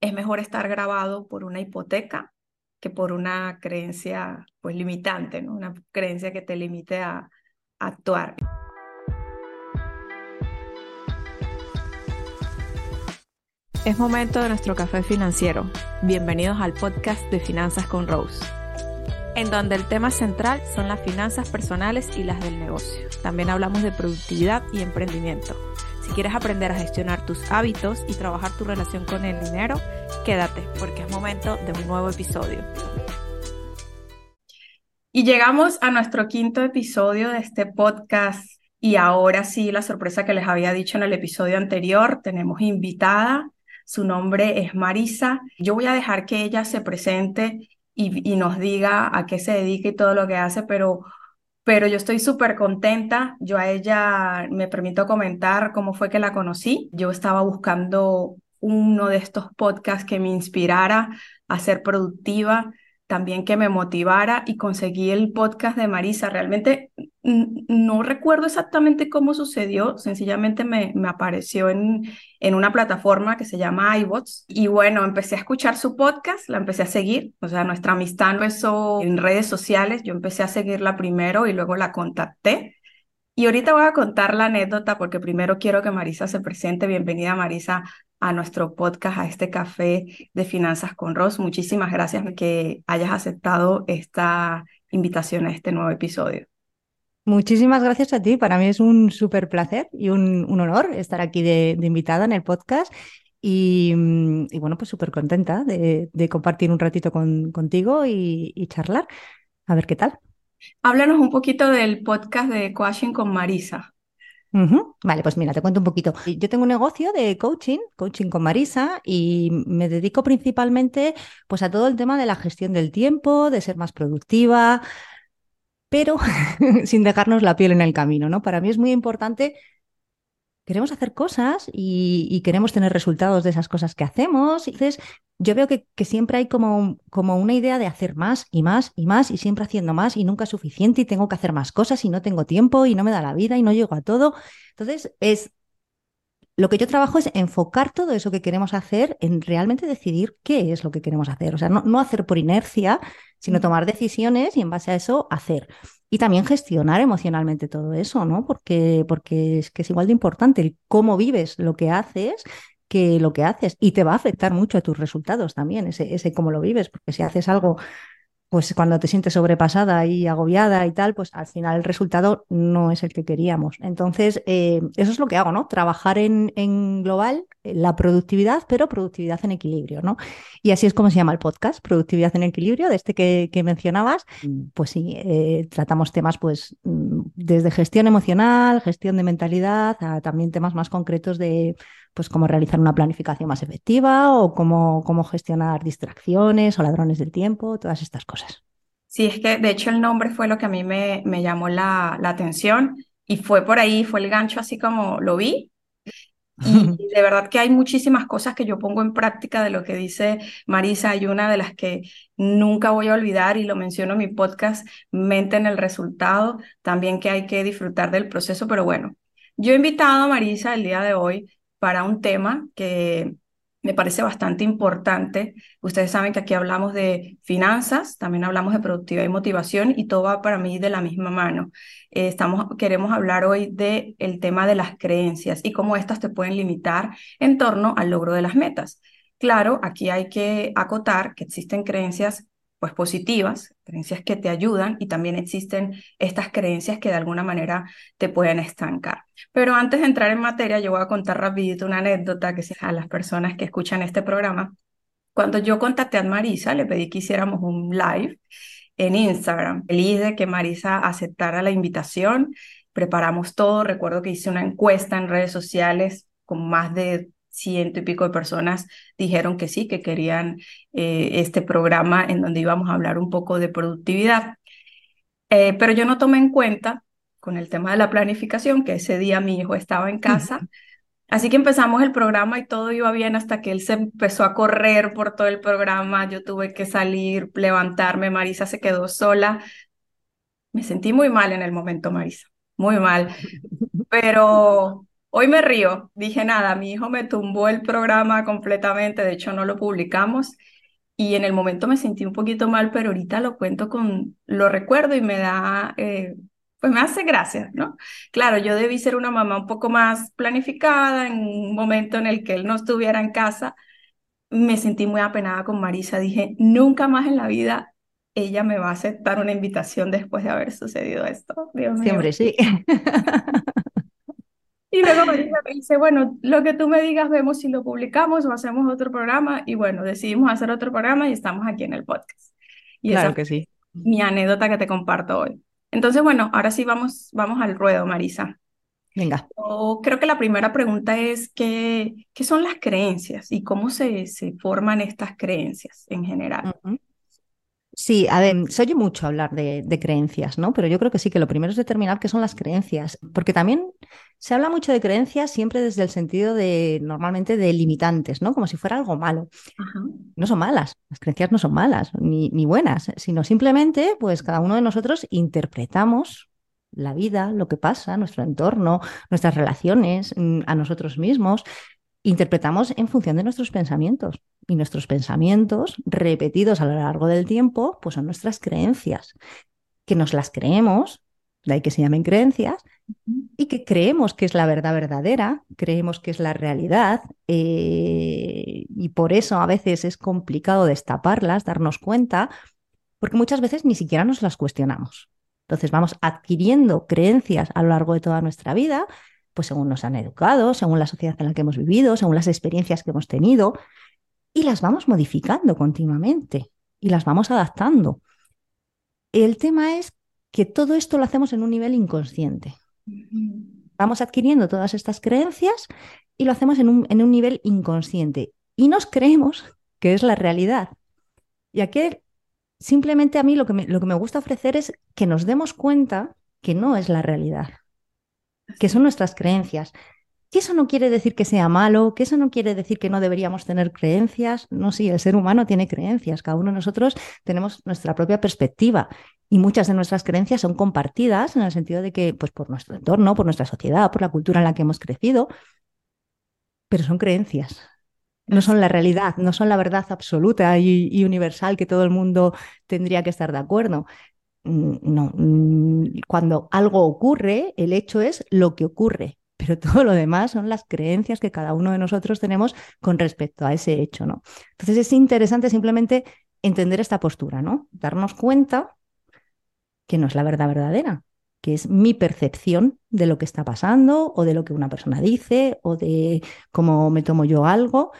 es mejor estar grabado por una hipoteca que por una creencia pues limitante, ¿no? Una creencia que te limite a, a actuar. Es momento de nuestro café financiero. Bienvenidos al podcast de Finanzas con Rose, en donde el tema central son las finanzas personales y las del negocio. También hablamos de productividad y emprendimiento. Si quieres aprender a gestionar tus hábitos y trabajar tu relación con el dinero, quédate porque es momento de un nuevo episodio. Y llegamos a nuestro quinto episodio de este podcast. Y ahora sí, la sorpresa que les había dicho en el episodio anterior, tenemos invitada. Su nombre es Marisa. Yo voy a dejar que ella se presente y, y nos diga a qué se dedica y todo lo que hace, pero pero yo estoy súper contenta. Yo a ella me permito comentar cómo fue que la conocí. Yo estaba buscando uno de estos podcasts que me inspirara a ser productiva, también que me motivara y conseguí el podcast de Marisa. Realmente no recuerdo exactamente cómo sucedió, sencillamente me, apareció en, en una plataforma que se llama iBots y bueno, empecé a escuchar su podcast, la empecé a seguir, o sea, nuestra amistad empezó en redes sociales, yo empecé a seguirla primero y luego la contacté. Y ahorita voy a contar la anécdota porque primero quiero que Marisa se presente. Bienvenida Marisa a nuestro podcast, a este café de finanzas con Ross. Muchísimas gracias que hayas aceptado esta invitación a este nuevo episodio. Muchísimas gracias a ti. Para mí es un súper placer y un, honor estar aquí de, invitada en el podcast. Y, bueno, pues súper contenta de, compartir un ratito contigo y, y charlar. A ver qué tal. Háblanos un poquito del podcast de Coaching con Marisa. Vale, pues mira, te cuento un poquito. Yo tengo un negocio de coaching, coaching con Marisa, y me dedico principalmente pues a todo el tema de la gestión del tiempo, de ser más productiva, pero sin dejarnos la piel en el camino, ¿no? Para mí es muy importante queremos hacer cosas y, queremos tener resultados de esas cosas que hacemos. Entonces, yo veo que, siempre hay como, como, una idea de hacer más y más y más y siempre haciendo más y nunca es suficiente y tengo que hacer más cosas y no tengo tiempo y no me da la vida y no llego a todo. Entonces, es lo que yo trabajo es enfocar todo eso que queremos hacer en realmente decidir qué es lo que queremos hacer. O sea, no, no hacer por inercia, sino tomar decisiones y en base a eso hacer. Y también gestionar emocionalmente todo eso, ¿no? Porque, porque es que es igual de importante el cómo vives lo que haces que lo que haces y te va a afectar mucho a tus resultados también, ese, ese cómo lo vives, porque si haces algo pues cuando te sientes sobrepasada y agobiada y tal, pues al final el resultado no es el que queríamos. Entonces, eh, eso es lo que hago, ¿no? Trabajar en, en, global eh, la productividad, pero productividad en equilibrio, ¿no? Y así es como se llama el podcast, Productividad en Equilibrio, de este que, mencionabas. Mm. Pues sí, eh, tratamos temas pues mm, desde gestión emocional, gestión de mentalidad, a también temas más concretos de pues cómo realizar una planificación más efectiva o cómo, cómo gestionar distracciones o ladrones del tiempo, todas estas cosas. Sí, es que de hecho el nombre fue lo que a mí me, me llamó la, la atención y fue por ahí, fue el gancho así como lo vi. Y de verdad que hay muchísimas cosas que yo pongo en práctica de lo que dice Marisa. Hay una de las que nunca voy a olvidar y lo menciono en mi podcast, mente en el resultado, también que hay que disfrutar del proceso. Pero bueno, yo he invitado a Marisa el día de hoy para un tema que me parece bastante importante. Ustedes saben que aquí hablamos de finanzas, también hablamos de productividad y motivación y todo va para mí de la misma mano. Eh, estamos, queremos hablar hoy del el tema de las creencias y cómo estas te pueden limitar en torno al logro de las metas. Claro, aquí hay que acotar que existen creencias pues positivas, creencias que te ayudan y también existen estas creencias que de alguna manera te pueden estancar. Pero antes de entrar en materia, yo voy a contar rapidito una anécdota que a las personas que escuchan este programa. Cuando yo contacté a Marisa, le pedí que hiciéramos un live en Instagram. Feliz de que Marisa aceptara la invitación. Preparamos todo. Recuerdo que hice una encuesta en redes sociales con más de ciento y pico de personas dijeron que sí, que querían eh, este programa en donde íbamos a hablar un poco de productividad. Eh, pero yo no tomé en cuenta con el tema de la planificación que ese día mi hijo estaba en casa. Así que empezamos el programa y todo iba bien hasta que él se empezó a correr por todo el programa. Yo tuve que salir, levantarme. Marisa se quedó sola. Me sentí muy mal en el momento, Marisa, muy mal. Pero Hoy me río, dije nada, mi hijo me tumbó el programa completamente, de hecho no lo publicamos y en el momento me sentí un poquito mal, pero ahorita lo cuento con, lo recuerdo y me da, eh, pues me hace gracia, ¿no? Claro, yo debí ser una mamá un poco más planificada en un momento en el que él no estuviera en casa. Me sentí muy apenada con Marisa, dije, nunca más en la vida ella me va a aceptar una invitación después de haber sucedido esto. Dios mío. Siempre sí. Y luego me dice, bueno, lo que tú me digas, vemos si lo publicamos o hacemos otro programa. Y bueno, decidimos hacer otro programa y estamos aquí en el podcast. Y claro esa que sí. mi anécdota que te comparto hoy. Entonces, bueno, ahora sí vamos, vamos al ruedo, Marisa. Venga. Yo creo que la primera pregunta es ¿qué, qué son las creencias y cómo se, se forman estas creencias en general? Uh -huh. Sí, a ver, se oye mucho hablar de, de, creencias, ¿no? Pero yo creo que sí, que lo primero es determinar qué son las creencias, porque también se habla mucho de creencias siempre desde el sentido de, normalmente, de limitantes, ¿no? Como si fuera algo malo. Ajá. No son malas, las creencias no son malas ni, ni buenas, sino simplemente, pues cada uno de nosotros interpretamos la vida, lo que pasa, nuestro entorno, nuestras relaciones, mm, a nosotros mismos, interpretamos en función de nuestros pensamientos. Y nuestros pensamientos, repetidos a lo largo del tiempo, pues son nuestras creencias, que nos las creemos, de ahí que se llamen creencias, y que creemos que es la verdad verdadera, creemos que es la realidad, eh, y por eso a veces es complicado destaparlas, darnos cuenta, porque muchas veces ni siquiera nos las cuestionamos. Entonces vamos adquiriendo creencias a lo largo de toda nuestra vida pues según nos han educado, según la sociedad en la que hemos vivido, según las experiencias que hemos tenido, y las vamos modificando continuamente y las vamos adaptando. El tema es que todo esto lo hacemos en un nivel inconsciente. Vamos adquiriendo todas estas creencias y lo hacemos en un, en un nivel inconsciente y nos creemos que es la realidad. Y aquí simplemente a mí lo que, me, lo que me gusta ofrecer es que nos demos cuenta que no es la realidad que son nuestras creencias. Que eso no quiere decir que sea malo, que eso no quiere decir que no deberíamos tener creencias. No, sí, el ser humano tiene creencias, cada uno de nosotros tenemos nuestra propia perspectiva y muchas de nuestras creencias son compartidas en el sentido de que, pues por nuestro entorno, por nuestra sociedad, por la cultura en la que hemos crecido, pero son creencias. No son la realidad, no son la verdad absoluta y, y universal que todo el mundo tendría que estar de acuerdo. Mm, no, mm, cuando algo ocurre, el hecho es lo que ocurre, pero todo lo demás son las creencias que cada uno de nosotros tenemos con respecto a ese hecho, ¿no? Entonces es interesante simplemente entender esta postura, ¿no? Darnos cuenta que no es la verdad verdadera, que es mi percepción de lo que está pasando o de lo que una persona dice o de cómo me tomo yo algo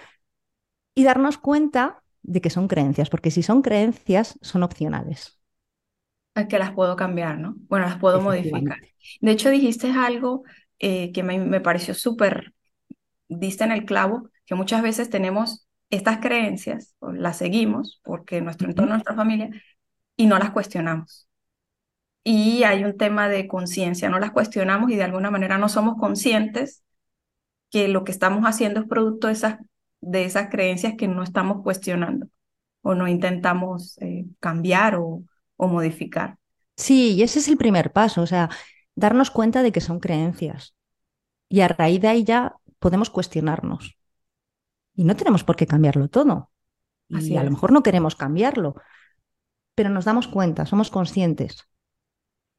y darnos cuenta de que son creencias, porque si son creencias son opcionales que las puedo cambiar, ¿no? Bueno, las puedo modificar. De hecho, dijiste algo eh, que me, me pareció súper, diste en el clavo, que muchas veces tenemos estas creencias, o las seguimos, porque nuestro entorno, nuestra familia, y no las cuestionamos. Y hay un tema de conciencia, no las cuestionamos y de alguna manera no somos conscientes que lo que estamos haciendo es producto de esas, de esas creencias que no estamos cuestionando o no intentamos eh, cambiar o, o modificar. Sí, y ese es el primer paso, o sea, darnos cuenta de que son creencias. Y a raíz de ahí ya podemos cuestionarnos. Y no tenemos por qué cambiarlo todo. Así a es. lo mejor no queremos cambiarlo, pero nos damos cuenta, somos conscientes.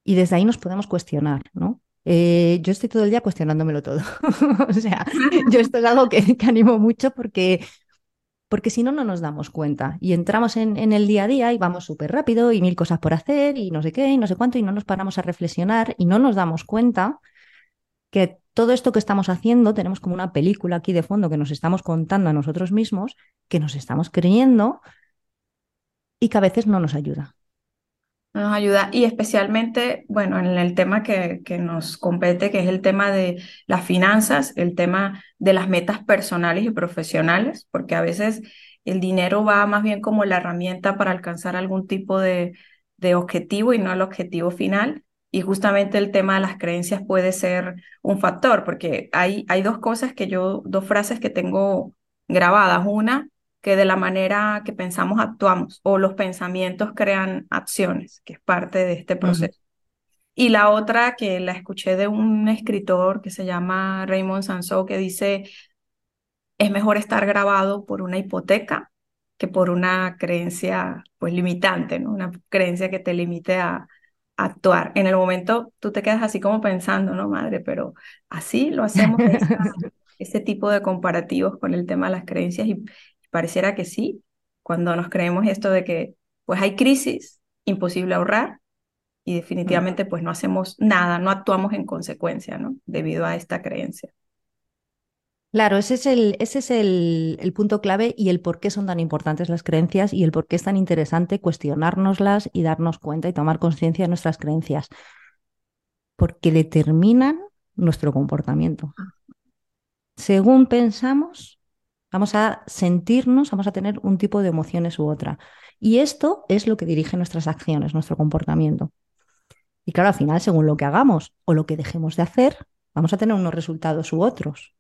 Y desde ahí nos podemos cuestionar, ¿no? Eh, yo estoy todo el día cuestionándomelo todo. o sea, yo esto es algo que, que animo mucho porque porque si no, no nos damos cuenta. Y entramos en, en el día a día y vamos súper rápido y mil cosas por hacer y no sé qué y no sé cuánto y no nos paramos a reflexionar y no nos damos cuenta que todo esto que estamos haciendo tenemos como una película aquí de fondo que nos estamos contando a nosotros mismos, que nos estamos creyendo y que a veces no nos ayuda nos ayuda y especialmente, bueno, en el tema que, que, nos compete, que es el tema de las finanzas, el tema de las metas personales y profesionales, porque a veces el dinero va más bien como la herramienta para alcanzar algún tipo de, de objetivo y no el objetivo final. Y justamente el tema de las creencias puede ser un factor, porque hay, hay dos cosas que yo, dos frases que tengo grabadas. Una que de la manera que pensamos actuamos o los pensamientos crean acciones, que es parte de este proceso. Y la otra que la escuché de un escritor que se llama Raymond Sansó, que dice, es mejor estar grabado por una hipoteca que por una creencia pues limitante, ¿no? Una creencia que te limite a, actuar. En el momento tú te quedas así como pensando, ¿no, madre? Pero así lo hacemos, ese tipo de comparativos con el tema de las creencias y pareciera que sí, cuando nos creemos esto de que pues hay crisis, imposible ahorrar y definitivamente pues no hacemos nada, no actuamos en consecuencia, ¿no? Debido a esta creencia. Claro, ese es, el, ese es el, punto clave y el por qué son tan importantes las creencias y el por qué es tan interesante cuestionárnoslas y darnos cuenta y tomar conciencia de nuestras creencias. Porque determinan nuestro comportamiento. Según pensamos, vamos a sentirnos, vamos a tener un tipo de emociones u otra. Y esto es lo que dirige nuestras acciones, nuestro comportamiento. Y claro, al final, según lo que hagamos o lo que dejemos de hacer, vamos a tener unos resultados u otros.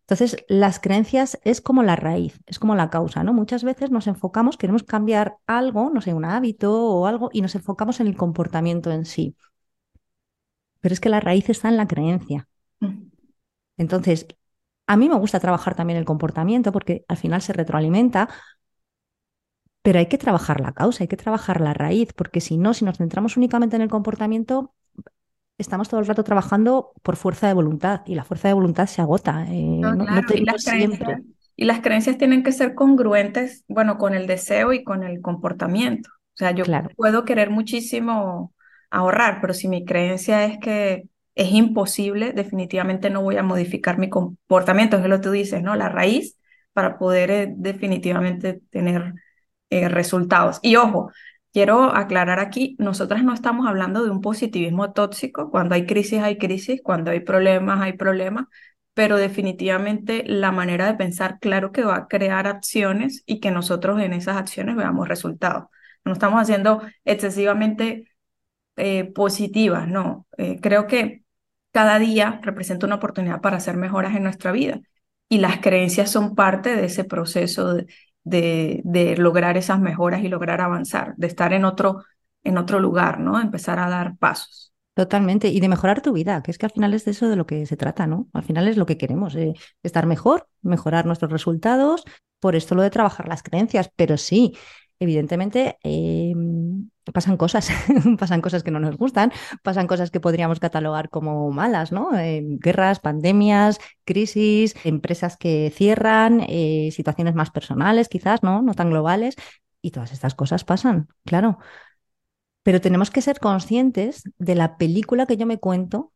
Entonces, las creencias es como la raíz, es como la causa, ¿no? Muchas veces nos enfocamos, queremos cambiar algo, no sé, un hábito o algo, y nos enfocamos en el comportamiento en sí. Pero es que la raíz está en la creencia. Mm. Entonces, a mí me gusta trabajar también el comportamiento porque al final se retroalimenta, pero hay que trabajar la causa, hay que trabajar la raíz, porque si no, si nos centramos únicamente en el comportamiento, estamos todo el rato trabajando por fuerza de voluntad y la fuerza de voluntad se agota. Eh, y, las creencias, y las creencias tienen que ser congruentes, bueno, con el deseo y con el comportamiento. O sea, yo puedo querer muchísimo ahorrar, pero si mi creencia es que es imposible, definitivamente no voy a modificar mi comportamiento, es lo que tú dices, ¿no? La raíz para poder eh, definitivamente tener eh, resultados. Y ojo, Quiero aclarar aquí, nosotras no estamos hablando de un positivismo tóxico, cuando hay crisis hay crisis, cuando hay problemas hay problemas, pero definitivamente la manera de pensar, claro que va a crear acciones y que nosotros en esas acciones veamos resultados. No estamos haciendo excesivamente eh, positivas, no. Creo que cada día representa una oportunidad para hacer mejoras en nuestra vida y las creencias son parte de ese proceso de, de, lograr esas mejoras y lograr avanzar, de estar en otro, en otro lugar, ¿no? Empezar a dar pasos. Totalmente, y de mejorar tu vida, que es que al final es de eso de lo que se trata, ¿no? Al final es lo que queremos, eh, estar mejor, mejorar nuestros resultados, por esto lo de trabajar las creencias, pero sí, evidentemente em, pasan cosas, pasan cosas que no nos gustan, pasan cosas que podríamos catalogar como malas, ¿no? Em, guerras, pandemias, crisis, empresas que cierran, eh, situaciones más personales quizás, ¿no? No tan globales. Y todas estas cosas pasan, claro. Pero tenemos que ser conscientes de la película que yo me cuento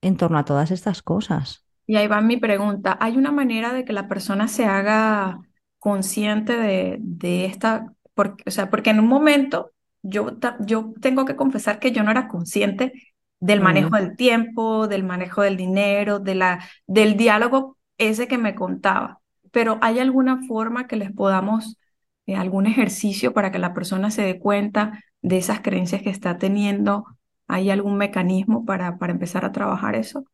en torno a todas estas cosas. Y ahí va mi pregunta. ¿Hay una manera de que la persona se haga consciente de, de esta o sea, porque en un momento yo, yo tengo que confesar que yo no era consciente del manejo del tiempo, del manejo del dinero, de la, del diálogo ese que me contaba. Pero ¿hay alguna forma que les podamos, eh, algún ejercicio para que la persona se dé cuenta de esas creencias que está teniendo? ¿Hay algún mecanismo para, para empezar a trabajar eso?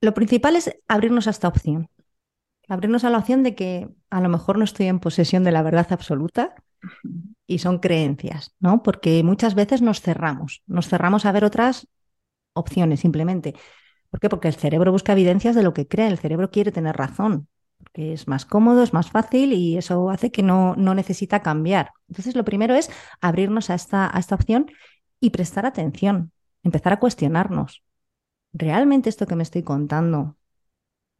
Lo principal es abrirnos a esta opción abrirnos a la opción de que a lo mejor no estoy en posesión de la verdad absoluta y son creencias, ¿no? Porque muchas veces nos cerramos, nos cerramos a ver otras opciones simplemente. ¿Por qué? Porque el cerebro busca evidencias de lo que cree, el cerebro quiere tener razón, porque es más cómodo, es más fácil y eso hace que no, no necesita cambiar. Entonces, lo primero es abrirnos a esta, a esta opción y prestar atención, empezar a cuestionarnos. ¿Realmente esto que me estoy contando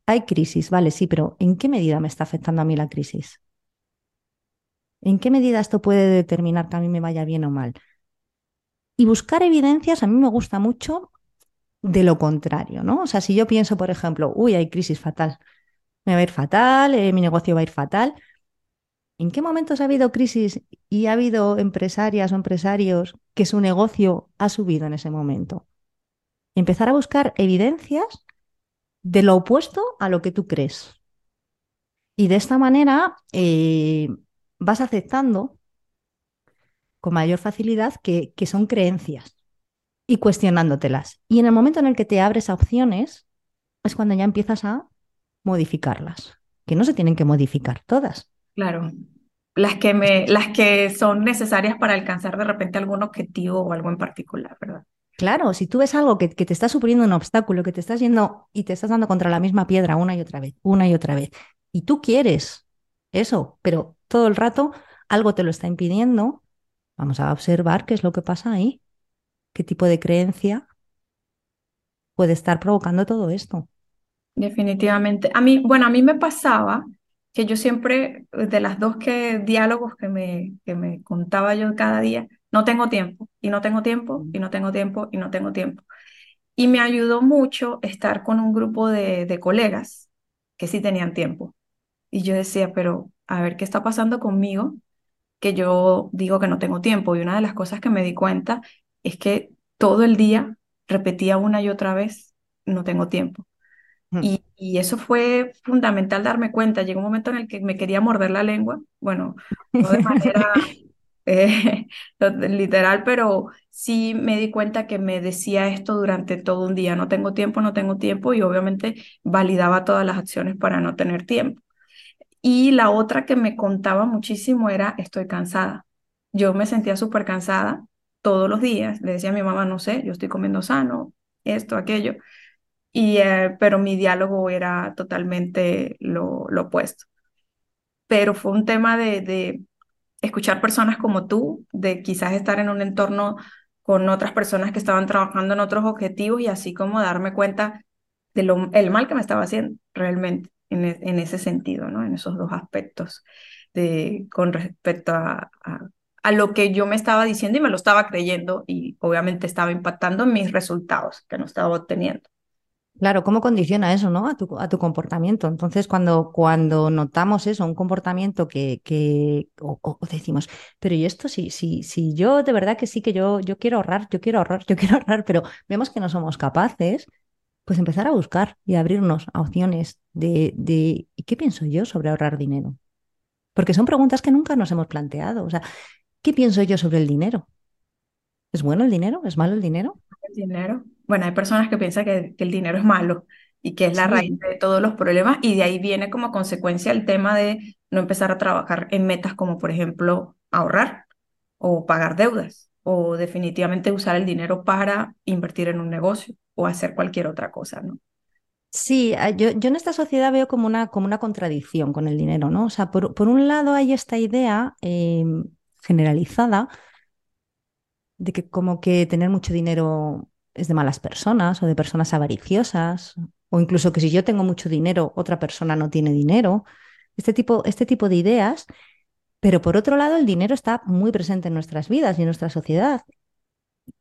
hay crisis, vale, sí, pero ¿en qué medida me está afectando a mí la crisis? ¿En qué medida esto puede determinar que a mí me vaya bien o mal? Y buscar evidencias a mí me gusta mucho de lo contrario, ¿no? O sea, si yo pienso, por ejemplo, uy, hay crisis fatal, me va a ir fatal, eh, mi negocio va a ir fatal. ¿En qué momentos ha habido crisis y ha habido empresarias o empresarios que su negocio ha subido en ese momento? Empezar a buscar evidencias de lo opuesto a lo que tú crees. Y de esta manera eh, vas aceptando con mayor facilidad que, que son creencias y cuestionándotelas. Y en el momento en el que te abres a opciones, es cuando ya empiezas a modificarlas, que no se tienen que modificar todas. Claro, las que, me, las que son necesarias para alcanzar de repente algún objetivo o algo en particular, ¿verdad? Claro, si tú ves algo que, que, te está suponiendo un obstáculo, que te estás yendo y te estás dando contra la misma piedra una y otra vez, una y otra vez, y tú quieres eso, pero todo el rato algo te lo está impidiendo, vamos a observar qué es lo que pasa ahí, qué tipo de creencia puede estar provocando todo esto. Definitivamente. A mí, bueno, a mí me pasaba que yo siempre, de las dos que, diálogos que me, que me contaba yo cada día, no tengo tiempo, y no tengo tiempo, y no tengo tiempo, y no tengo tiempo. Y me ayudó mucho estar con un grupo de, de colegas que sí tenían tiempo. Y yo decía, pero a ver qué está pasando conmigo, que yo digo que no tengo tiempo. Y una de las cosas que me di cuenta es que todo el día repetía una y otra vez, no tengo tiempo. Y, y, eso fue fundamental darme cuenta. Llegó un momento en el que me quería morder la lengua, bueno, no de manera eh, literal, pero sí me di cuenta que me decía esto durante todo un día, no tengo tiempo, no tengo tiempo, y obviamente validaba todas las acciones para no tener tiempo. Y la otra que me contaba muchísimo era, estoy cansada. Yo me sentía súper cansada todos los días. Le decía a mi mamá, no sé, yo estoy comiendo sano, esto, aquello. Y, eh, pero mi diálogo era totalmente lo, opuesto. Pero fue un tema de, de escuchar personas como tú, de quizás estar en un entorno con otras personas que estaban trabajando en otros objetivos y así como darme cuenta de lo, mal que me estaba haciendo realmente en, e, en ese sentido, ¿no? En esos dos aspectos de, con respecto a, a, a, lo que yo me estaba diciendo y me lo estaba creyendo y obviamente estaba impactando en mis resultados que no estaba obteniendo. Claro, ¿cómo condiciona eso, ¿no? A tu, a tu comportamiento. Entonces, cuando, cuando notamos eso, un comportamiento que, que o, o, decimos, pero y esto sí, sí, sí, yo de verdad que sí que yo, yo quiero ahorrar, yo quiero ahorrar, yo quiero ahorrar, pero vemos que no somos capaces, pues empezar a buscar y abrirnos a opciones de, de ¿qué pienso yo sobre ahorrar dinero? Porque son preguntas que nunca nos hemos planteado. O sea, ¿qué pienso yo sobre el dinero? ¿Es bueno el dinero? ¿Es malo el dinero? El dinero. Bueno, hay personas que piensan que, que el dinero es malo y que es la sí. raíz de todos los problemas y de ahí viene como consecuencia el tema de no empezar a trabajar en metas como por ejemplo ahorrar o pagar deudas o definitivamente usar el dinero para invertir en un negocio o hacer cualquier otra cosa, ¿no? Sí, yo, yo en esta sociedad veo como una, como una contradicción con el dinero, ¿no? O sea, por, por un lado hay esta idea eh, generalizada de que como que tener mucho dinero es de malas personas o de personas avariciosas, o incluso que si yo tengo mucho dinero, otra persona no tiene dinero. Este tipo, este tipo de ideas. Pero por otro lado, el dinero está muy presente en nuestras vidas y en nuestra sociedad.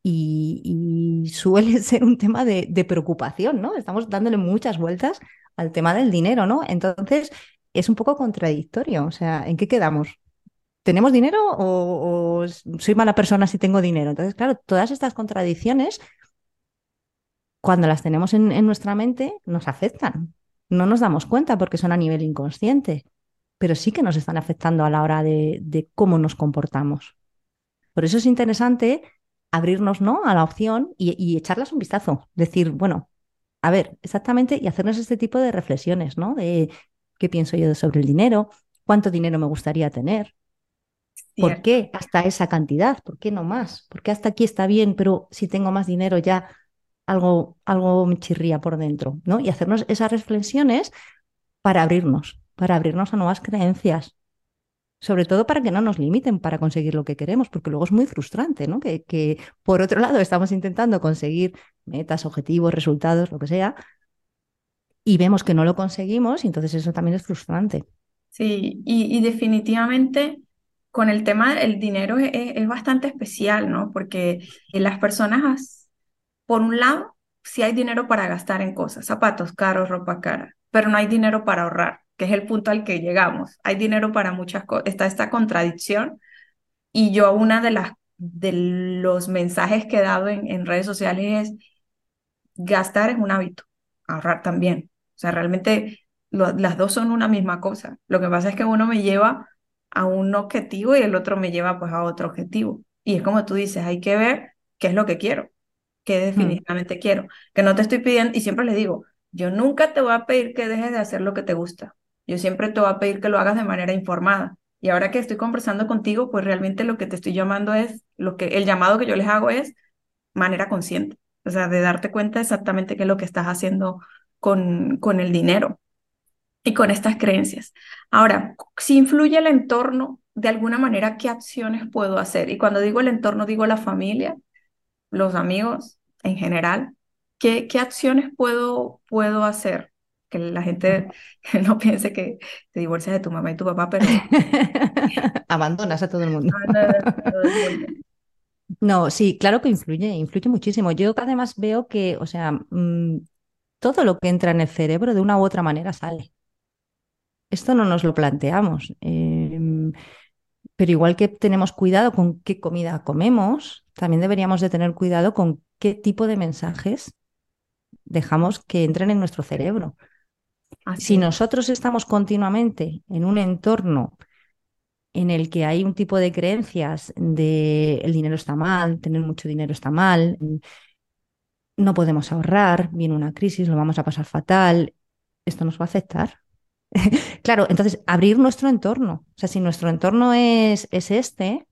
Y, suele ser un tema de, preocupación, ¿no? Estamos dándole muchas vueltas al tema del dinero, ¿no? Entonces, es un poco contradictorio. O sea, ¿en qué quedamos? ¿Tenemos dinero o, o soy mala persona si tengo dinero? Entonces, claro, todas estas contradicciones cuando las tenemos en, en, nuestra mente, nos afectan. No nos damos cuenta porque son a nivel inconsciente, pero sí que nos están afectando a la hora de, de cómo nos comportamos. Por eso es interesante abrirnos ¿no? a la opción y, y, echarlas un vistazo. Decir, bueno, a ver, exactamente, y hacernos este tipo de reflexiones, ¿no? De qué pienso yo sobre el dinero, cuánto dinero me gustaría tener, ¿Por qué hasta esa cantidad? ¿Por qué no más? ¿Por qué hasta aquí está bien, pero si tengo más dinero ya algo, algo me chirría por dentro, ¿no? Y hacernos esas reflexiones para abrirnos, para abrirnos a nuevas creencias. Sobre todo para que no nos limiten para conseguir lo que queremos, porque luego es muy frustrante, ¿no? Que, por otro lado estamos intentando conseguir metas, objetivos, resultados, lo que sea, y vemos que no lo conseguimos, y entonces eso también es frustrante. Sí, y, definitivamente con el tema del dinero es, bastante especial, ¿no? Porque las personas, por un lado, sí hay dinero para gastar en cosas, zapatos caros, ropa cara, pero no hay dinero para ahorrar, que es el punto al que llegamos. Hay dinero para muchas cosas, está esta contradicción y yo una de las de los mensajes que he dado en, en redes sociales es gastar es un hábito, ahorrar también. O sea, realmente lo, las dos son una misma cosa. Lo que pasa es que uno me lleva a un objetivo y el otro me lleva pues a otro objetivo. Y es como tú dices, hay que ver qué es lo que quiero, qué definitivamente hmm. quiero. Que no te estoy pidiendo, y siempre les digo, yo nunca te voy a pedir que dejes de hacer lo que te gusta. Yo siempre te voy a pedir que lo hagas de manera informada. Y ahora que estoy conversando contigo, pues realmente lo que te estoy llamando es, lo que el llamado que yo les hago es manera consciente. o sea, de darte cuenta exactamente qué es lo que estás haciendo con, con el dinero y con estas creencias. Ahora, si influye el entorno, de alguna manera, ¿qué acciones puedo hacer? Y cuando digo el entorno, digo la familia, los amigos en general. ¿Qué, qué acciones puedo, puedo hacer? Que la gente no piense que te divorcias de tu mamá y tu papá, pero... Abandonas a todo el mundo. No, sí, claro que influye, influye muchísimo. Yo además veo que, o sea, mm, todo lo que entra en el cerebro de una u otra manera sale. Esto no nos lo planteamos. Em, pero igual que tenemos cuidado con qué comida comemos, también deberíamos de tener cuidado con qué tipo de mensajes dejamos que entren en nuestro cerebro. Si nosotros estamos continuamente en un entorno en el que hay un tipo de creencias de el dinero está mal, tener mucho dinero está mal, no podemos ahorrar, viene una crisis, lo vamos a pasar fatal, esto nos va a afectar. claro, entonces abrir nuestro entorno. O sea, si nuestro entorno es, es este,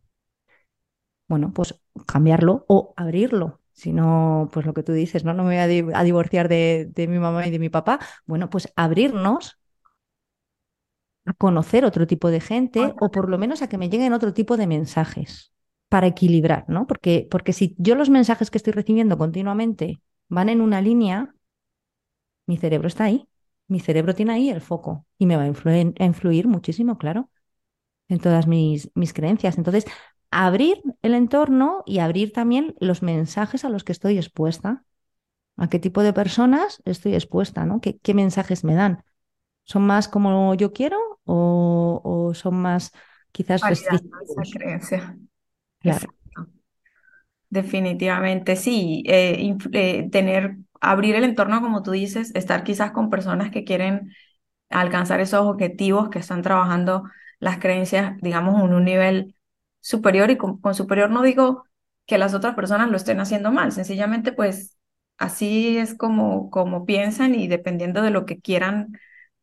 bueno, pues cambiarlo o abrirlo. Si no, pues lo que tú dices, no, no me voy a, divorciar de, de, mi mamá y de mi papá. Bueno, pues abrirnos a conocer otro tipo de gente o por lo menos a que me lleguen otro tipo de mensajes para equilibrar, ¿no? Porque, porque si yo los mensajes que estoy recibiendo continuamente van en una línea, mi cerebro está ahí, mi cerebro tiene ahí el foco y me va a influir, a influir muchísimo, claro, en todas mis, mis creencias. Entonces, abrir el entorno y abrir también los mensajes a los que estoy expuesta, a qué tipo de personas estoy expuesta, ¿no? ¿Qué, qué mensajes me dan? ¿Son más como yo quiero o, son más quizás restrictivos? Esa creencia. Claro. Definitivamente, sí. Eh, eh, tener, abrir el entorno, como tú dices, estar quizás con personas que quieren alcanzar esos objetivos, que están trabajando las creencias, digamos, en un nivel superior. Y con, con superior no digo que las otras personas lo estén haciendo mal, sencillamente pues así es como, como piensan y dependiendo de lo que quieran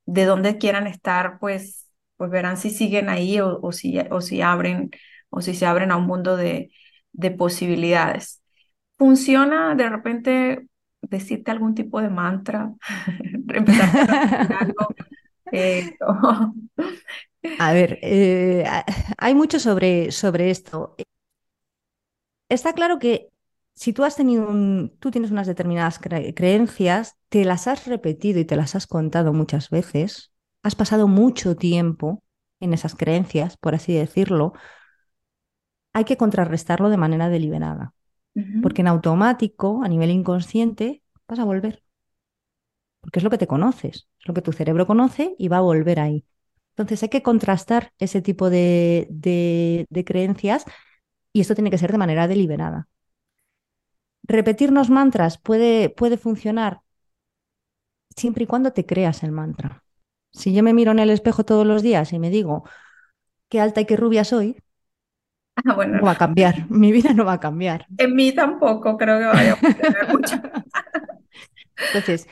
de dónde quieran estar, pues, pues verán si siguen ahí o, o, si, o, si, abren, o si se abren a un mundo de, de posibilidades. ¿Funciona de repente decirte algún tipo de mantra? Empezar a algo. Eh, a ver, eh, hay mucho sobre, sobre esto. Está claro que si tú has tenido un, tú tienes unas determinadas creencias, te las has repetido y te las has contado muchas veces, has pasado mucho tiempo en esas creencias, por así decirlo, hay que contrarrestarlo de manera deliberada. Porque en automático, a nivel inconsciente, vas a volver. Porque es lo que te conoces, es lo que tu cerebro conoce y va a volver ahí. Entonces hay que contrastar ese tipo de, de creencias y esto tiene que ser de manera deliberada. Repetirnos mantras puede, puede funcionar siempre y cuando te creas el mantra. Si yo me miro en el espejo todos los días y me digo qué alta y qué rubia soy, ah, bueno. no va a cambiar, mi vida no va a cambiar. En mí tampoco creo que vaya a funcionar mucho. Entonces,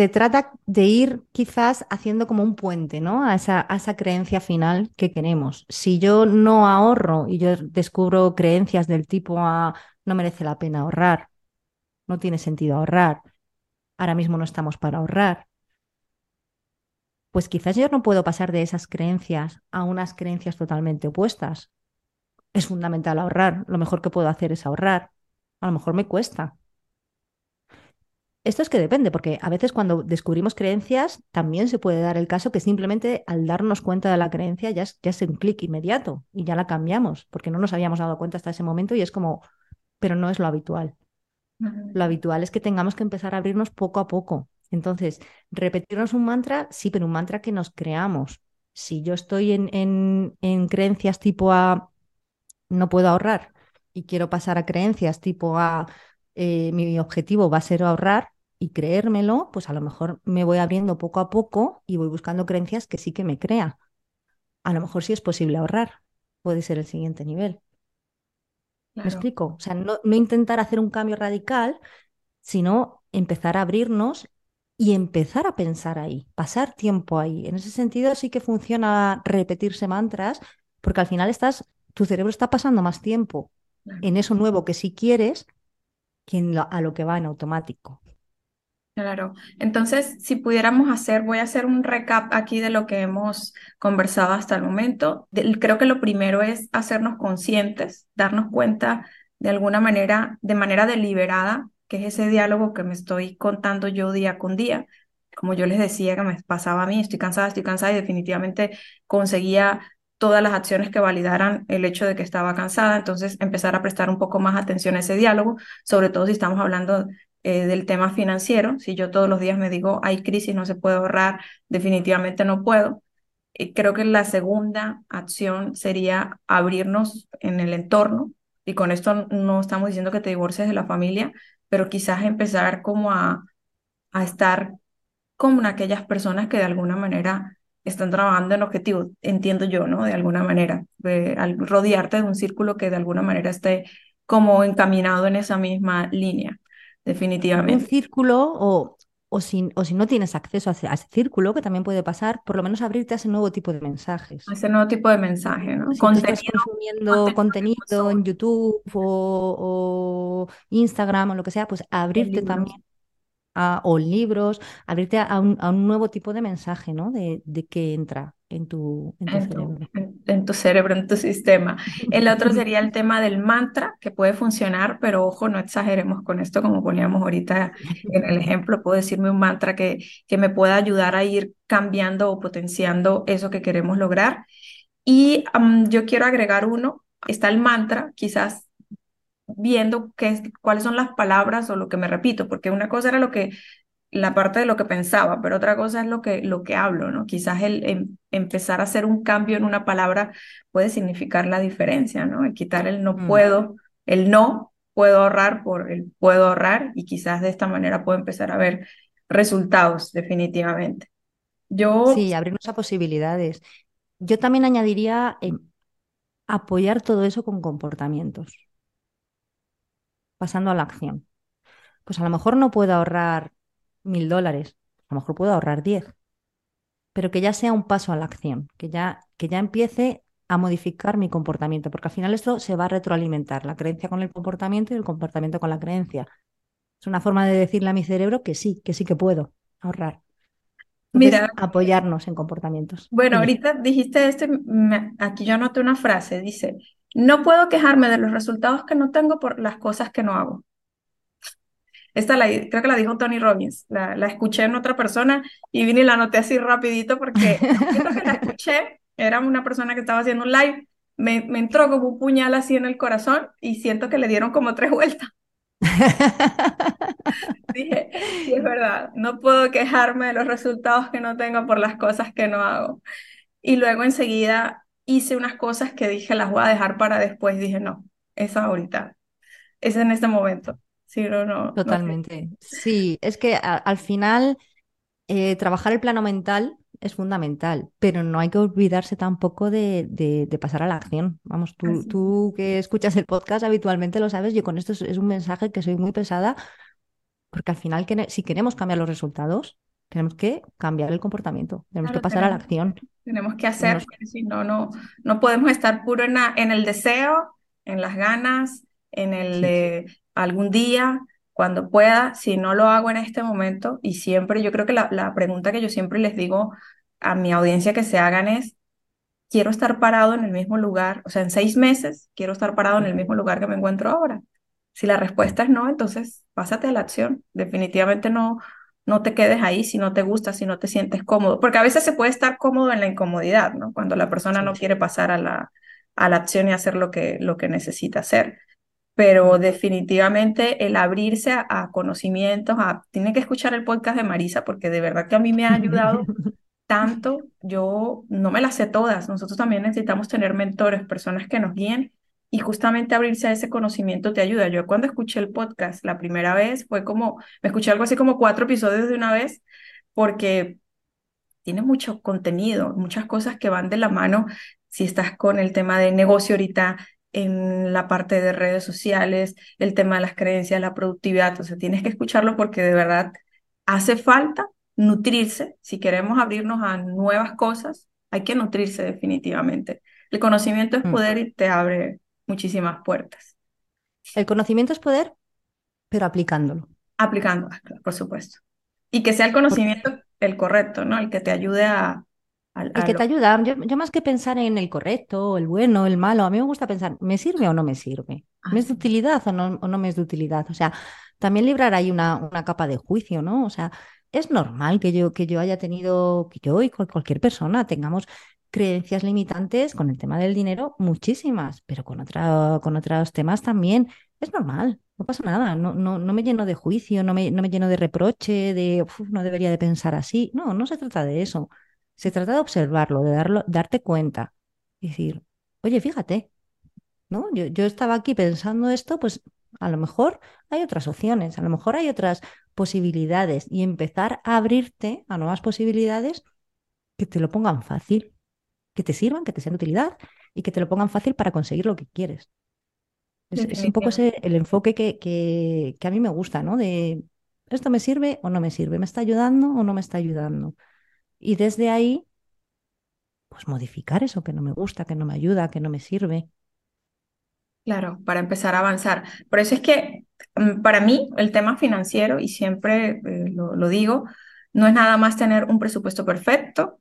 se trata de ir quizás haciendo como un puente, ¿no? A esa, a esa creencia final que queremos. Si yo no ahorro y yo descubro creencias del tipo a no merece la pena ahorrar, no tiene sentido ahorrar, ahora mismo no estamos para ahorrar, pues quizás yo no puedo pasar de esas creencias a unas creencias totalmente opuestas. Es fundamental ahorrar, lo mejor que puedo hacer es ahorrar, a lo mejor me cuesta. Esto es que depende, porque a veces cuando descubrimos creencias también se puede dar el caso que simplemente al darnos cuenta de la creencia ya es, ya es un clic inmediato y ya la cambiamos, porque no nos habíamos dado cuenta hasta ese momento y es como, pero no es lo habitual. Lo habitual es que tengamos que empezar a abrirnos poco a poco. Entonces, repetirnos un mantra, sí, pero un mantra que nos creamos. Si yo estoy en, en, creencias tipo a no puedo ahorrar y quiero pasar a creencias tipo a eh, mi objetivo va a ser ahorrar y creérmelo, pues a lo mejor me voy abriendo poco a poco y voy buscando creencias que sí que me crea. A lo mejor sí es posible ahorrar, puede ser el siguiente nivel. ¿Me explico? O sea, no, intentar hacer un cambio radical, sino empezar a abrirnos y empezar a pensar ahí, pasar tiempo ahí. En ese sentido sí que funciona repetirse mantras, porque al final estás, tu cerebro está pasando más tiempo en eso nuevo que sí quieres a lo que va en automático. Claro. Entonces, si pudiéramos hacer, voy a hacer un recap aquí de lo que hemos conversado hasta el momento. Creo que lo primero es hacernos conscientes, darnos cuenta de alguna manera, de manera deliberada, que es ese diálogo que me estoy contando yo día con día. Como yo les decía que me pasaba a mí, estoy cansada, estoy cansada y definitivamente conseguía todas las acciones que validaran el hecho de que estaba cansada, entonces empezar a prestar un poco más atención a ese diálogo, sobre todo si estamos hablando eh, del tema financiero. Si yo todos los días me digo, hay crisis, no se puede ahorrar, definitivamente no puedo. Y creo que la segunda acción sería abrirnos en el entorno, y con esto no estamos diciendo que te divorcies de la familia, pero quizás empezar como a, a estar con aquellas personas que de alguna manera están trabajando en objetivos, entiendo yo, ¿no? De alguna manera, al rodearte de un círculo que de alguna manera esté como encaminado en esa misma línea definitivamente. Un círculo o, o, si, o si no tienes acceso a ese, círculo, que también puede pasar, por lo menos abrirte a ese nuevo tipo de mensajes. A ese nuevo tipo de mensaje, ¿no? Si estás consumiendo contenido, en YouTube o, Instagram o lo que sea, pues abrirte también a, o libros, abrirte a un, a un, nuevo tipo de mensaje, ¿no? De, de que entra en tu, en tu cerebro. en, tu cerebro, en tu sistema. El otro sería el tema del mantra, que puede funcionar, pero ojo, no exageremos con esto, como poníamos ahorita en el ejemplo, puedo decirme un mantra que, que me pueda ayudar a ir cambiando o potenciando eso que queremos lograr. Y yo quiero agregar uno, está el mantra, quizás viendo qué, cuáles son las palabras o lo que me repito, porque una cosa era lo que la parte de lo que pensaba, pero otra cosa es lo que, lo que hablo, ¿no? Quizás el em, empezar a hacer un cambio en una palabra puede significar la diferencia, ¿no? El quitar el no mm. puedo, el no puedo ahorrar por el puedo ahorrar y quizás de esta manera puedo empezar a ver resultados definitivamente. Yo... Sí, abrirnos a posibilidades. Yo también añadiría apoyar todo eso con comportamientos, pasando a la acción. Pues a lo mejor no puedo ahorrar mil dólares, a lo mejor puedo ahorrar diez, pero que ya sea un paso a la acción, que ya, que ya empiece a modificar mi comportamiento, porque al final esto se va a retroalimentar, la creencia con el comportamiento y el comportamiento con la creencia. Es una forma de decirle a mi cerebro que sí, que sí que puedo ahorrar. Mira, apoyarnos en comportamientos. Bueno, ahorita dijiste este, aquí yo anoté una frase, dice, no puedo quejarme de los resultados que no tengo por las cosas que no hago. Esta la, creo que la dijo Tony Robbins, la, la, escuché en otra persona y vine y la anoté así rapidito porque que la escuché, era una persona que estaba haciendo un live, me, me entró como un puñal así en el corazón y siento que le dieron como tres vueltas. Dije, sí es verdad, no puedo quejarme de los resultados que no tengo por las cosas que no hago. Y luego enseguida hice unas cosas que dije, las voy a dejar para después. Dije, no, esa ahorita, es en este momento. Sí, no, no. Totalmente. Sí, es que al final eh, trabajar el plano mental es fundamental, pero no hay que olvidarse tampoco de, de, pasar a la acción. Vamos, tú, tú, que escuchas el podcast habitualmente lo sabes, yo con esto es, un mensaje que soy muy pesada, porque al final si queremos cambiar los resultados, tenemos que cambiar el comportamiento, tenemos que pasar a la acción. Tenemos que hacer, si no, no, no podemos estar puro en, en el deseo, en las ganas, en el de algún día, cuando pueda, si no lo hago en este momento, y siempre, yo creo que la, la pregunta que yo siempre les digo a mi audiencia que se hagan es, quiero estar parado en el mismo lugar, o sea, en seis meses quiero estar parado en el mismo lugar que me encuentro ahora. Si la respuesta es no, entonces pásate a la acción. Definitivamente no, no te quedes ahí si no te gusta, si no te sientes cómodo, porque a veces se puede estar cómodo en la incomodidad, ¿no? Cuando la persona no quiere pasar a la, a la acción y hacer lo que, lo que necesita hacer. Pero definitivamente el abrirse a, conocimientos, a, tiene que escuchar el podcast de Marisa porque de verdad que a mí me ha ayudado tanto, yo no me las sé todas, nosotros también necesitamos tener mentores, personas que nos guíen y justamente abrirse a ese conocimiento te ayuda. Yo cuando escuché el podcast la primera vez fue como, me escuché algo así como cuatro episodios de una vez porque tiene mucho contenido, muchas cosas que van de la mano si estás con el tema de negocio ahorita, en la parte de redes sociales, el tema de las creencias, la productividad. O sea, tienes que escucharlo porque de verdad hace falta nutrirse. Si queremos abrirnos a nuevas cosas, hay que nutrirse definitivamente. El conocimiento es mm. poder y te abre muchísimas puertas. ¿El conocimiento es poder? Pero aplicándolo. Aplicando, ah, por supuesto. Y que sea el conocimiento el correcto, ¿no? El que te ayude a... el que te ayuda. Yo, más que pensar en el correcto, el bueno, el malo, a mí me gusta pensar, ¿me sirve o no me sirve? ¿Me es de utilidad o no, o no me es de utilidad? O sea, también librar ahí una, una capa de juicio, ¿no? O sea, es normal que yo, que yo haya tenido, que yo y cualquier persona tengamos creencias limitantes con el tema del dinero, muchísimas, pero con, otra, con otros temas también. Es normal, no pasa nada, no, no, no me lleno de juicio, no me, no me lleno de reproche, de no debería de pensar así. No, no se trata de eso. Se trata de observarlo, de darlo, darte cuenta y decir, oye, fíjate, ¿no? Yo, yo estaba aquí pensando esto, pues a lo mejor hay otras opciones, a lo mejor hay otras posibilidades y empezar a abrirte a nuevas posibilidades que te lo pongan fácil, que te sirvan, que te sean de utilidad y que te lo pongan fácil para conseguir lo que quieres. Es, un poco ese, el enfoque que, que, que, a mí me gusta, ¿no? De esto me sirve o no me sirve, me está ayudando o no me está ayudando. Y desde ahí, pues modificar eso que no me gusta, que no me ayuda, que no me sirve. Claro, para empezar a avanzar. Por eso es que mm, para mí el tema financiero, y siempre eh, lo, digo, no es nada más tener un presupuesto perfecto,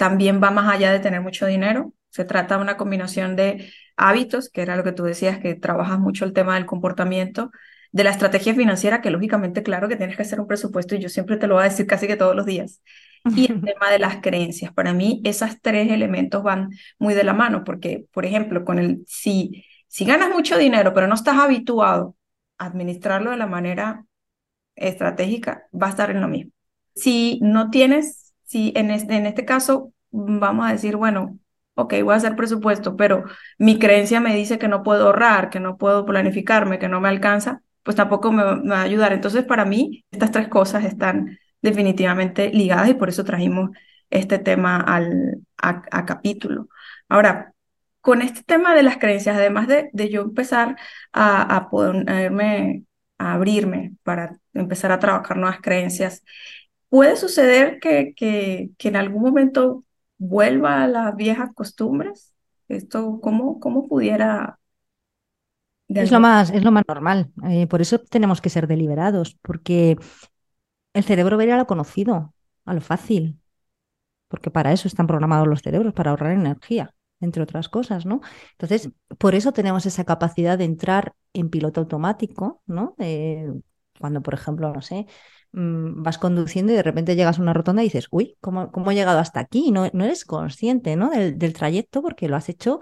también va más allá de tener mucho dinero. Se trata de una combinación de hábitos, que era lo que tú decías, que trabajas mucho el tema del comportamiento, de la estrategia financiera, que lógicamente, claro que tienes que hacer un presupuesto y yo siempre te lo voy a decir casi que todos los días. Y el tema de las creencias. Para mí, esos tres elementos van muy de la mano, porque, por ejemplo, con el si si ganas mucho dinero, pero no estás habituado a administrarlo de la manera estratégica, va a estar en lo mismo. Si no tienes, si en este, en este caso vamos a decir, bueno, ok, voy a hacer presupuesto, pero mi creencia me dice que no puedo ahorrar, que no puedo planificarme, que no me alcanza, pues tampoco me, va a ayudar. Entonces, para mí, estas tres cosas están definitivamente ligadas y por eso trajimos este tema al, a capítulo. Ahora, con este tema de las creencias, además de, de yo empezar a, a ponerme, a abrirme para empezar a trabajar nuevas creencias, puede suceder que, que, que en algún momento vuelva a las viejas costumbres. Esto, ¿cómo, cómo pudiera es lo, más, es lo más normal. Eh, por eso tenemos que ser deliberados, porque el cerebro va a lo conocido, a lo fácil, porque para eso están programados los cerebros, para ahorrar energía entre otras cosas, ¿no? Entonces, por eso tenemos esa capacidad de entrar en piloto automático, ¿no? cuando, por ejemplo, no sé, mm, vas conduciendo y de repente llegas a una rotonda y dices, uy, ¿cómo, cómo he llegado hasta aquí? No, no eres consciente, ¿no? Del, del trayecto porque lo has hecho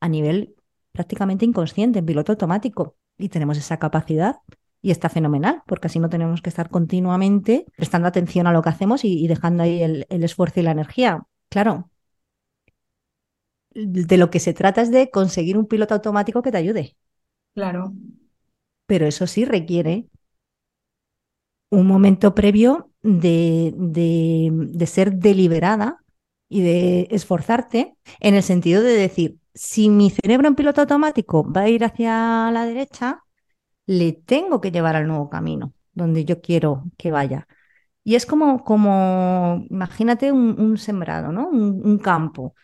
a nivel prácticamente inconsciente, en piloto automático. Y tenemos esa capacidad y está fenomenal, porque así no tenemos que estar continuamente prestando atención a lo que hacemos y, dejando ahí el, el, esfuerzo y la energía. Claro, de lo que se trata es de conseguir un piloto automático que te ayude. Claro. Pero eso sí requiere un momento previo de, de, ser deliberada y de esforzarte en el sentido de decir, si mi cerebro en piloto automático va a ir hacia la derecha, le tengo que llevar al nuevo camino, donde yo quiero que vaya. Y es como, como imagínate un, sembrado, ¿no? un campo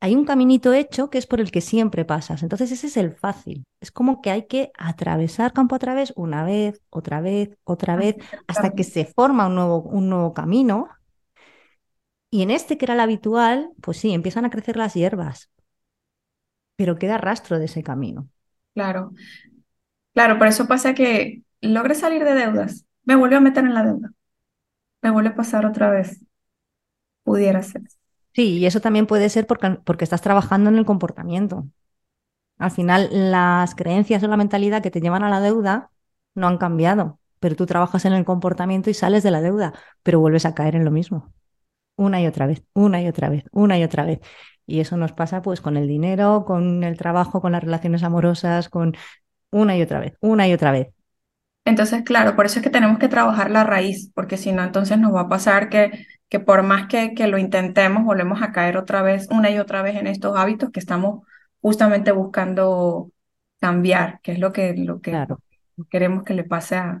hay un caminito hecho que es por el que siempre pasas. Entonces ese es el fácil. Es como que hay que atravesar campo a través una vez, otra vez, otra vez, hasta que se forma un nuevo, un nuevo camino. Y en este que era el habitual, pues sí, empiezan a crecer las hierbas, pero queda rastro de ese camino. Claro, claro, por eso pasa que logré salir de deudas, me volvió a meter en la deuda, me vuelve a pasar otra vez, pudiera ser. Sí, y eso también puede ser porque, porque estás trabajando en el comportamiento. Al final, las creencias o la mentalidad que te llevan a la deuda no han cambiado, pero tú trabajas en el comportamiento y sales de la deuda, pero vuelves a caer en lo mismo. Una y otra vez, una y otra vez, una y otra vez. Y eso nos pasa pues con el dinero, con el trabajo, con las relaciones amorosas, con una y otra vez, una y otra vez. Entonces, claro, por eso es que tenemos que trabajar la raíz, porque si no, entonces nos va a pasar que, que por más que, que lo intentemos, volvemos a caer otra vez, una y otra vez en estos hábitos que estamos justamente buscando cambiar, que es lo que, lo que queremos que le pase a,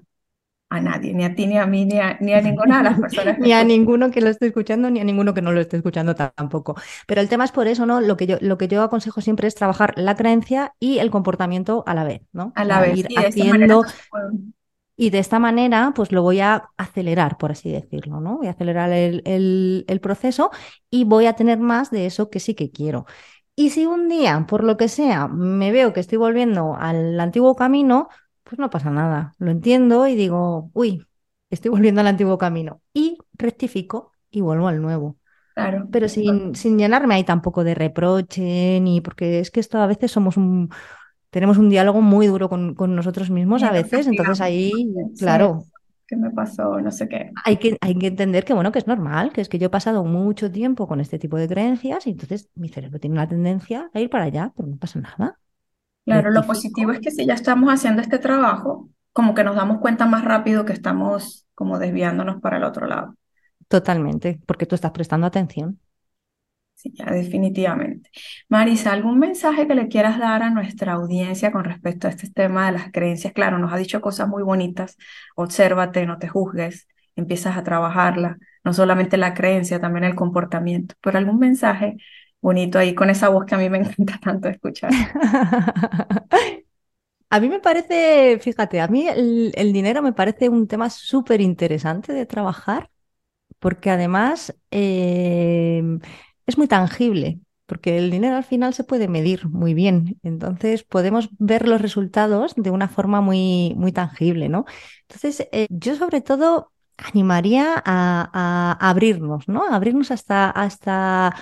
a nadie, ni a ti, ni a mí, ni a, ni a ninguna de las personas. ni a ninguno que lo esté escuchando, ni a ninguno que no lo esté escuchando tampoco. Pero el tema es por eso, ¿no? Lo que yo, lo que yo aconsejo siempre es trabajar la creencia y el comportamiento a la vez, ¿no? A la vez. Ir haciendo Y de esta manera, pues lo voy a acelerar, por así decirlo, ¿no? Voy a acelerar el, el proceso y voy a tener más de eso que sí que quiero. Y si un día, por lo que sea, me veo que estoy volviendo al antiguo camino, pues no pasa nada. Lo entiendo y digo, uy, estoy volviendo al antiguo camino. Y rectifico y vuelvo al nuevo. Claro. Pero sin, sin llenarme ahí tampoco de reproche, ni porque es que esto a veces somos un, tenemos un diálogo muy duro con, con nosotros mismos a veces, entonces ahí, claro. ¿Qué me pasó? No sé qué. Hay que, hay que entender que, bueno, que es normal, que es que yo he pasado mucho tiempo con este tipo de creencias y entonces mi cerebro tiene una tendencia a ir para allá, pero no pasa nada. Claro, lo positivo es que si ya estamos haciendo este trabajo, como que nos damos cuenta más rápido que estamos como desviándonos para el otro lado. Totalmente, porque tú estás prestando atención. Sí, ya definitivamente. Marisa, ¿algún mensaje que le quieras dar a nuestra audiencia con respecto a este tema de las creencias? Claro, nos ha dicho cosas muy bonitas. Obsérvate, no te juzgues, empiezas a trabajarla, no solamente la creencia, también el comportamiento. Pero algún mensaje bonito ahí con esa voz que a mí me encanta tanto escuchar. A mí me parece, fíjate, a mí el, dinero me parece un tema súper interesante de trabajar porque además eh, es muy tangible, porque el dinero al final se puede medir muy bien, entonces podemos ver los resultados de una forma muy, muy tangible, ¿no? Entonces, eh, yo sobre todo animaría a, abrirnos, ¿no? A abrirnos hasta, a esta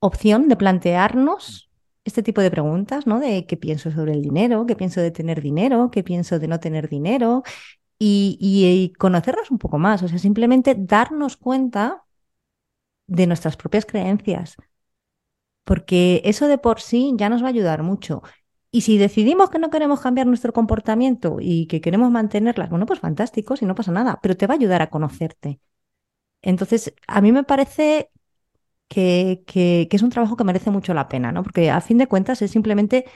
opción de plantearnos este tipo de preguntas, ¿no? De qué pienso sobre el dinero, qué pienso de tener dinero, qué pienso de no tener dinero, y, conocernos un poco más, o sea, simplemente darnos cuenta de nuestras propias creencias, porque eso de por sí ya nos va a ayudar mucho. Y si decidimos que no queremos cambiar nuestro comportamiento y que queremos mantenerlas, bueno, pues fantástico, si no pasa nada, pero te va a ayudar a conocerte. Entonces, a mí me parece que, que, que, es un trabajo que merece mucho la pena, ¿no? Porque a fin de cuentas es simplemente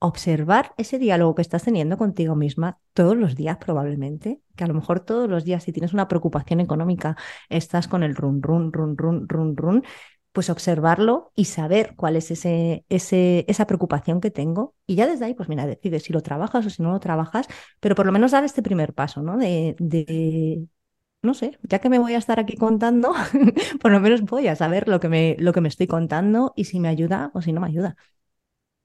observar ese diálogo que estás teniendo contigo misma todos los días probablemente, que a lo mejor todos los días si tienes una preocupación económica estás con el run, run, run, run, run, run, pues observarlo y saber cuál es ese, ese, esa preocupación que tengo. Y ya desde ahí, pues mira, decides si lo trabajas o si no lo trabajas, pero por lo menos dar este primer paso, ¿no? De, de no sé, ya que me voy a estar aquí contando, por lo menos voy a saber lo que me, lo que me estoy contando y si me ayuda o si no me ayuda.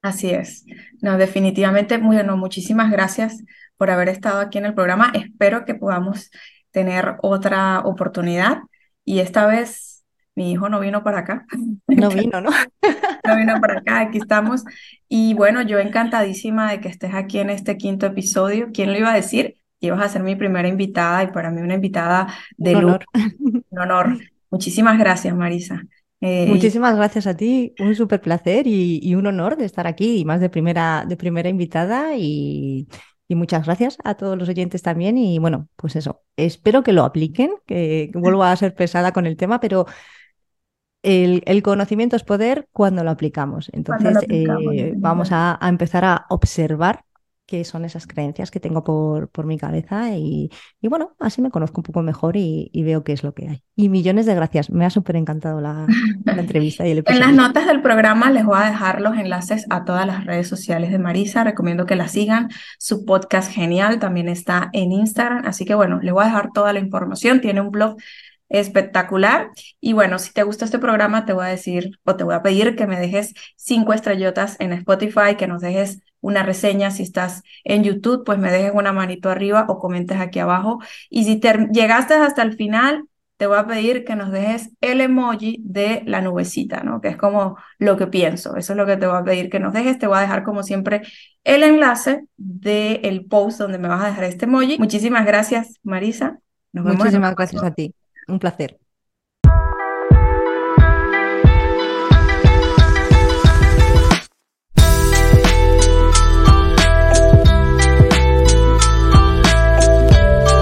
Así es. No, definitivamente, muy, bueno, muchísimas gracias por haber estado aquí en el programa. Espero que podamos tener otra oportunidad y esta vez mi hijo no vino para acá. No vino, ¿no? No vino para acá, aquí estamos. Y bueno, yo encantadísima de que estés aquí en este quinto episodio. ¿Quién lo iba a decir? Ibas a ser mi primera invitada y para mí una invitada de honor. Un honor. Muchísimas gracias, Marisa. Eh, Muchísimas gracias a ti, un súper placer y, un honor de estar aquí y más de primera, de primera invitada. Y, muchas gracias a todos los oyentes también. Y bueno, pues eso, espero que lo apliquen, que, vuelva a ser pesada con el tema, pero el, conocimiento es poder cuando lo aplicamos. Entonces eh, vamos a, a empezar a observar qué son esas creencias que tengo por, por mi cabeza y, bueno, así me conozco un poco mejor y, veo qué es lo que hay. Y millones de gracias, me ha súper encantado la, entrevista y el En las notas del programa les voy a dejar los enlaces a todas las redes sociales de Marisa, recomiendo que la sigan, su podcast genial también está en Instagram, así que bueno, les voy a dejar toda la información, tiene un blog espectacular. Y bueno, si te gusta este programa, te voy a decir o te voy a pedir que me dejes cinco estrellotas en Spotify, que nos dejes una reseña. Si estás en YouTube, pues me dejes una manito arriba o comentes aquí abajo. Y si te llegaste hasta el final, te voy a pedir que nos dejes el emoji de la nubecita, ¿no? Que es como lo que pienso. Eso es lo que te voy a pedir que nos dejes. Te voy a dejar como siempre el enlace del post donde me vas a dejar este emoji. Muchísimas gracias, Marisa. Muchísimas gracias a ti. Un placer.